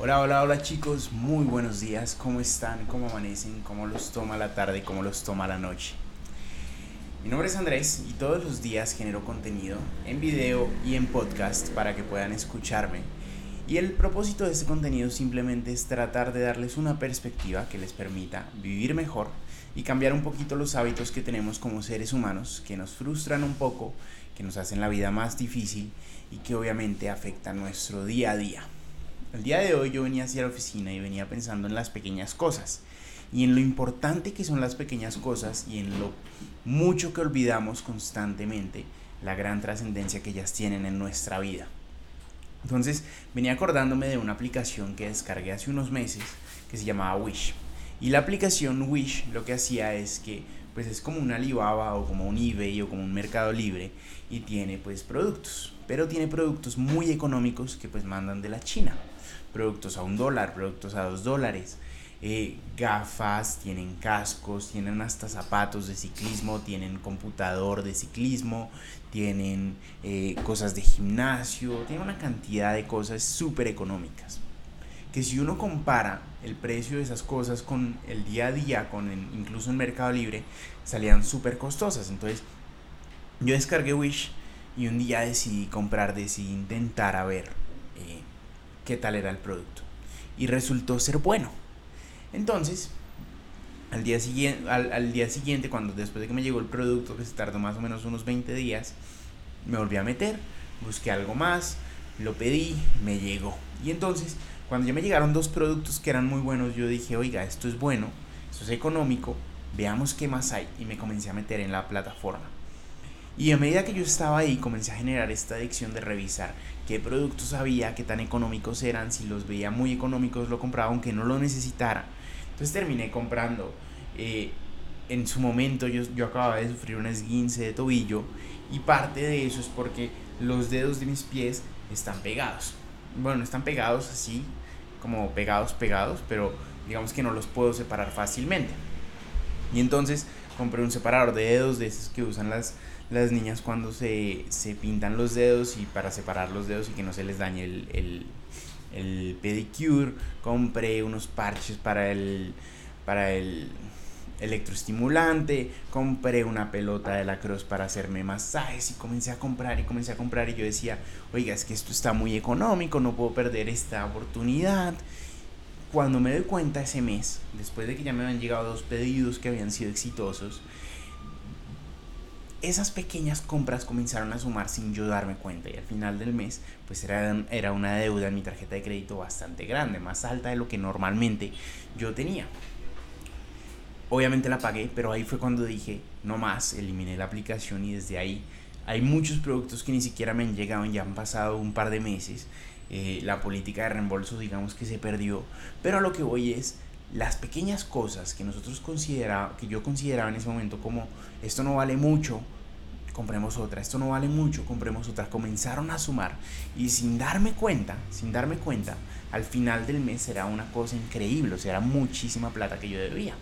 Hola, hola, hola chicos, muy buenos días, ¿cómo están? ¿Cómo amanecen? ¿Cómo los toma la tarde? ¿Cómo los toma la noche? Mi nombre es Andrés y todos los días genero contenido en video y en podcast para que puedan escucharme. Y el propósito de este contenido simplemente es tratar de darles una perspectiva que les permita vivir mejor y cambiar un poquito los hábitos que tenemos como seres humanos que nos frustran un poco, que nos hacen la vida más difícil y que obviamente afectan nuestro día a día. El día de hoy yo venía hacia la oficina y venía pensando en las pequeñas cosas y en lo importante que son las pequeñas cosas y en lo mucho que olvidamos constantemente la gran trascendencia que ellas tienen en nuestra vida. Entonces venía acordándome de una aplicación que descargué hace unos meses que se llamaba Wish. Y la aplicación Wish lo que hacía es que pues es como un Alibaba o como un eBay o como un Mercado Libre y tiene pues productos, pero tiene productos muy económicos que pues mandan de la China productos a un dólar, productos a dos dólares. Eh, gafas, tienen cascos, tienen hasta zapatos de ciclismo, tienen computador de ciclismo, tienen eh, cosas de gimnasio, tienen una cantidad de cosas súper económicas. Que si uno compara el precio de esas cosas con el día a día, con incluso en Mercado Libre, salían súper costosas. Entonces, yo descargué Wish y un día decidí comprar, decidí intentar a ver eh, qué tal era el producto. Y resultó ser bueno. Entonces, al día, siguiente, al, día siguiente, cuando después de que me llegó el producto, que se tardó más o menos unos 20 días, me volví a meter, busqué algo más, lo pedí, me llegó. Y entonces, cuando ya me llegaron dos productos que eran muy buenos, yo dije, oiga, esto es bueno, esto es económico, veamos qué más hay. Y me comencé a meter en la plataforma. Y a medida que yo estaba ahí, comencé a generar esta adicción de revisar qué productos había, qué tan económicos eran, si los veía muy económicos lo compraba aunque no lo necesitara. Entonces terminé comprando. Eh, en su momento yo, yo acababa de sufrir un esguince de tobillo y parte de eso es porque los dedos de mis pies están pegados. Bueno, están pegados así, como pegados, pegados, pero digamos que no los puedo separar fácilmente. Y entonces compré un separador de dedos de esos que usan las, las niñas cuando se, pintan los dedos y para separar los dedos y que no se les dañe el, pedicure. Compré unos parches para el, para el electroestimulante. Compré una pelota de la cruz para hacerme masajes y comencé a comprar y comencé a comprar y yo decía, oiga, es que esto está muy económico, no puedo perder esta oportunidad. Cuando me doy cuenta ese mes, después de que ya me habían llegado dos pedidos que habían sido exitosos, esas pequeñas compras comenzaron a sumar sin yo darme cuenta y al final del mes pues era, era una deuda en mi tarjeta de crédito bastante grande, más alta de lo que normalmente yo tenía. Obviamente la pagué, pero ahí fue cuando dije, no más, eliminé la aplicación y desde ahí hay muchos productos que ni siquiera me han llegado, ya han pasado un par de meses, eh, la política de reembolso digamos que se perdió, pero a lo que voy es, las pequeñas cosas que nosotros consideraba, que yo consideraba en ese momento como esto no vale mucho, compremos otra, esto no vale mucho, compremos otra, comenzaron a sumar. Y sin darme cuenta, sin darme cuenta, al final del mes será una cosa increíble, o sea, era muchísima plata que yo debía.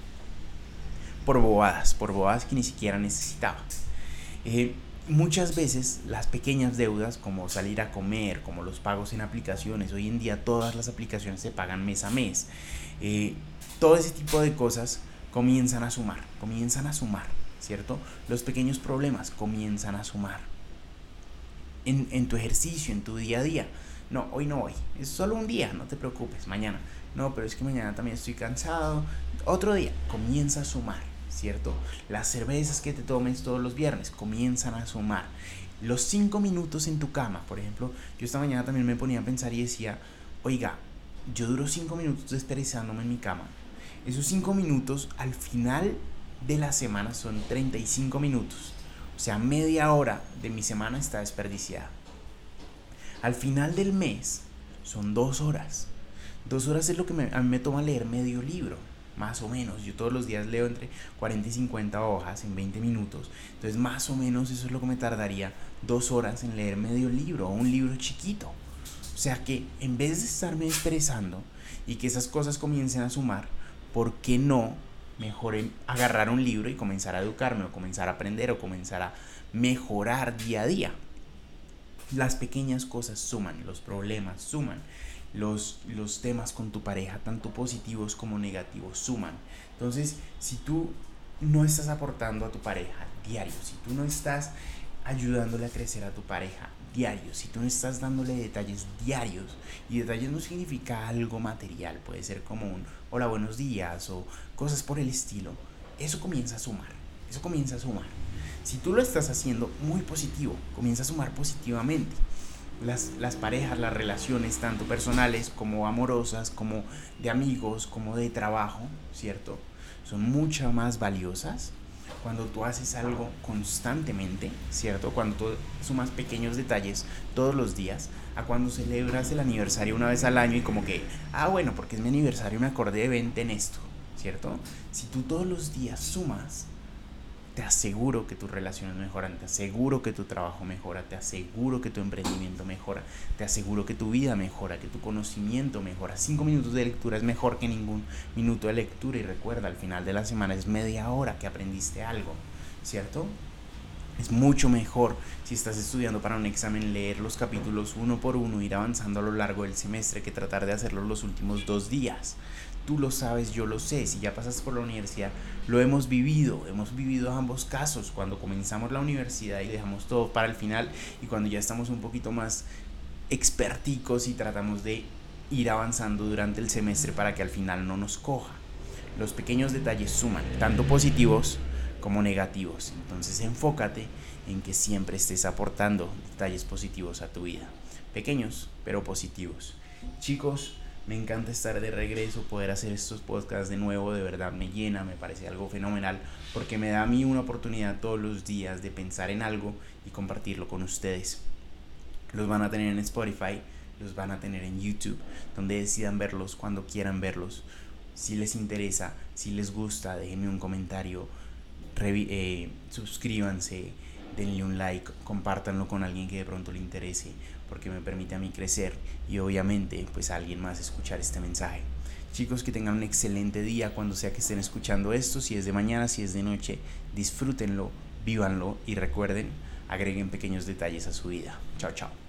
Por bobadas, por bobadas que ni siquiera necesitaba. Eh, muchas veces las pequeñas deudas, como salir a comer, como los pagos en aplicaciones, hoy en día todas las aplicaciones se pagan mes a mes. Eh, todo ese tipo de cosas comienzan a sumar, comienzan a sumar, ¿cierto? Los pequeños problemas comienzan a sumar. En, en, tu ejercicio, en tu día a día. No, hoy no voy. Es solo un día, no te preocupes. Mañana. No, pero es que mañana también estoy cansado. Otro día. Comienza a sumar, ¿cierto? Las cervezas que te tomes todos los viernes comienzan a sumar. Los cinco minutos en tu cama, por ejemplo. Yo esta mañana también me ponía a pensar y decía, oiga, yo duro cinco minutos desperezándome en mi cama esos 5 minutos al final de la semana son 35 minutos. O sea, media hora de mi semana está desperdiciada. Al final del mes son dos horas. Dos horas es lo que a mí me toma leer medio libro, más o menos. Yo todos los días leo entre 40 y 50 hojas en 20 minutos. Entonces, más o menos eso es lo que me tardaría dos horas en leer medio libro o un libro chiquito. O sea que en vez de estarme estresando y que esas cosas comiencen a sumar, ¿por qué no mejor agarrar un libro y comenzar a educarme o comenzar a aprender o comenzar a mejorar día a día? Las pequeñas cosas suman, los problemas suman, los, los temas con tu pareja, tanto positivos como negativos, suman. Entonces, si tú no estás aportando a tu pareja diario, si tú no estás ayudándole a crecer a tu pareja diario, si tú no estás dándole detalles diarios, y detalles no significa algo material, puede ser como un hola buenos días o cosas por el estilo, eso comienza a sumar, eso comienza a sumar. Si tú lo estás haciendo muy positivo, comienza a sumar positivamente. Las, las, parejas, las relaciones, tanto personales como amorosas, como de amigos, como de trabajo, ¿cierto? Son mucho más valiosas cuando tú haces algo constantemente, ¿cierto? Cuando tú sumas pequeños detalles todos los días, a cuando celebras el aniversario una vez al año y como que, ah, bueno, porque es mi aniversario me acordé de 20 en esto, ¿cierto? Si tú todos los días sumas, te aseguro que tus relaciones mejoran, te aseguro que tu trabajo mejora, te aseguro que tu emprendimiento mejora, te aseguro que tu vida mejora, que tu conocimiento mejora. Cinco minutos de lectura es mejor que ningún minuto de lectura y recuerda, al final de la semana es media hora que aprendiste algo, ¿cierto? Es mucho mejor si estás estudiando para un examen leer los capítulos uno por uno, ir avanzando a lo largo del semestre que tratar de hacerlo los últimos dos días tú lo sabes, yo lo sé, si ya pasas por la universidad, lo hemos vivido, hemos vivido ambos casos, cuando comenzamos la universidad y dejamos todo para el final y cuando ya estamos un poquito más experticos y tratamos de ir avanzando durante el semestre para que al final no nos coja. Los pequeños detalles suman, tanto positivos como negativos. Entonces enfócate en que siempre estés aportando detalles positivos a tu vida. Pequeños, pero positivos. Chicos, me encanta estar de regreso, poder hacer estos podcasts de nuevo, de verdad me llena, me parece algo fenomenal, porque me da a mí una oportunidad todos los días de pensar en algo y compartirlo con ustedes. Los van a tener en Spotify, los van a tener en YouTube, donde decidan verlos cuando quieran verlos. Si les interesa, si les gusta, déjenme un comentario, eh, suscríbanse, denle un like, compártanlo con alguien que de pronto le interese porque me permite a mí crecer y obviamente pues a alguien más escuchar este mensaje. Chicos, que tengan un excelente día cuando sea que estén escuchando esto, si es de mañana, si es de noche, disfrútenlo, vívanlo y recuerden, agreguen pequeños detalles a su vida. Chao, chao.